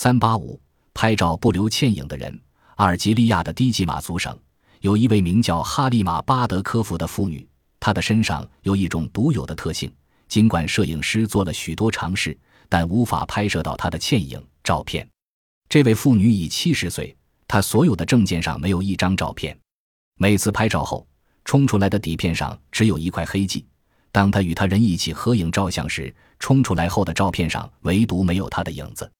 三八五，拍照不留倩影的人。阿尔及利亚的低级马族省有一位名叫哈利玛·巴德科夫的妇女，她的身上有一种独有的特性。尽管摄影师做了许多尝试，但无法拍摄到她的倩影照片。这位妇女已七十岁，她所有的证件上没有一张照片。每次拍照后，冲出来的底片上只有一块黑迹。当她与他人一起合影照相时，冲出来后的照片上唯独没有她的影子。